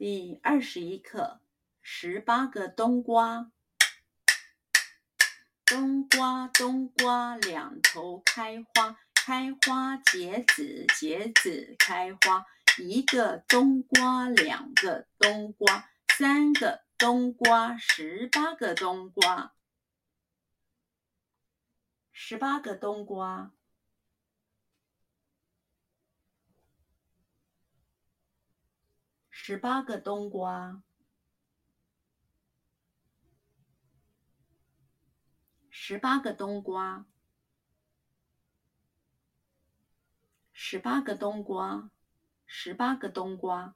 第二十一课：十八个冬瓜。冬瓜，冬瓜，两头开花，开花结籽，结籽开花。一个冬瓜，两个冬瓜，三个冬瓜，十八个冬瓜。十八个冬瓜。十八个冬瓜，十八个冬瓜，十八个冬瓜，十八个冬瓜，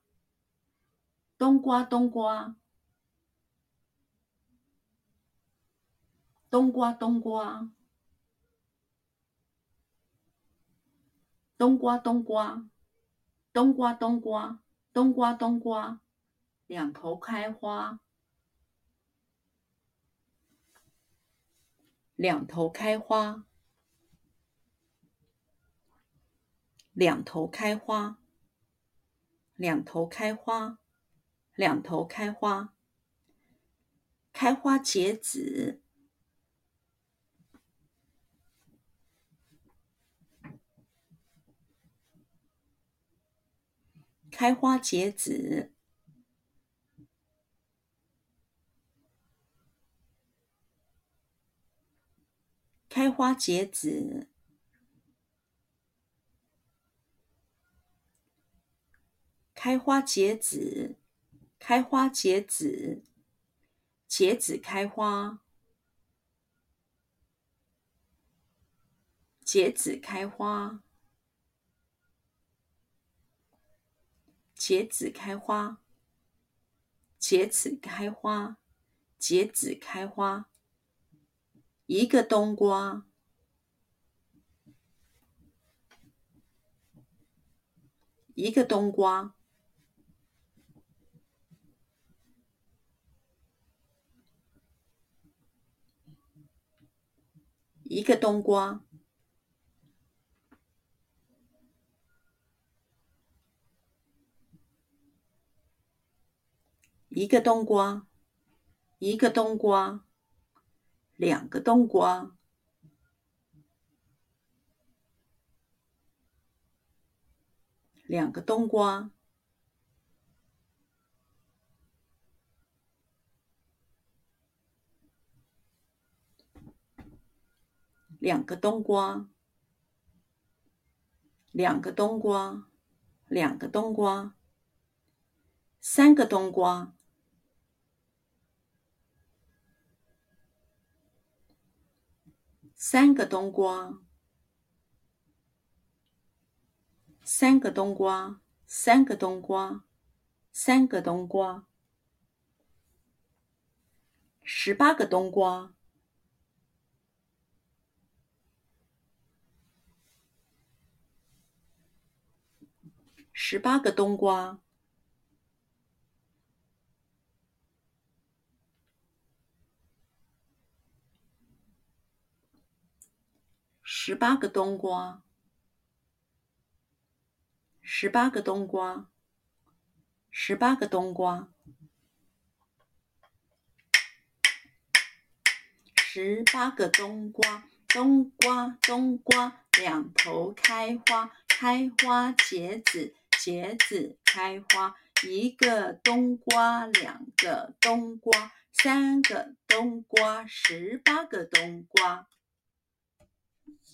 冬瓜冬瓜，冬瓜冬瓜，冬瓜冬瓜，冬瓜冬瓜。冬瓜，冬瓜，两头开花，两头开花，两头开花，两头开花，两头开花，开花结籽。开花结籽，开花结籽，开花结籽，开花结籽，结籽开花，结籽开花。结籽开花，结籽开花，结籽开花。一个冬瓜，一个冬瓜，一个冬瓜。一个冬瓜，一个冬瓜，两个冬瓜，两个冬瓜，两个冬瓜，两个冬瓜，两个冬瓜，三个冬瓜。三个冬瓜，三个冬瓜，三个冬瓜，三个冬瓜，十八个冬瓜，十八个冬瓜。十八个冬瓜，十八个冬瓜，十八个冬瓜，十八个冬瓜，冬瓜冬瓜，两头开花，开花结籽，结籽开花。一个冬瓜，两个冬瓜，三个冬瓜，十八个冬瓜。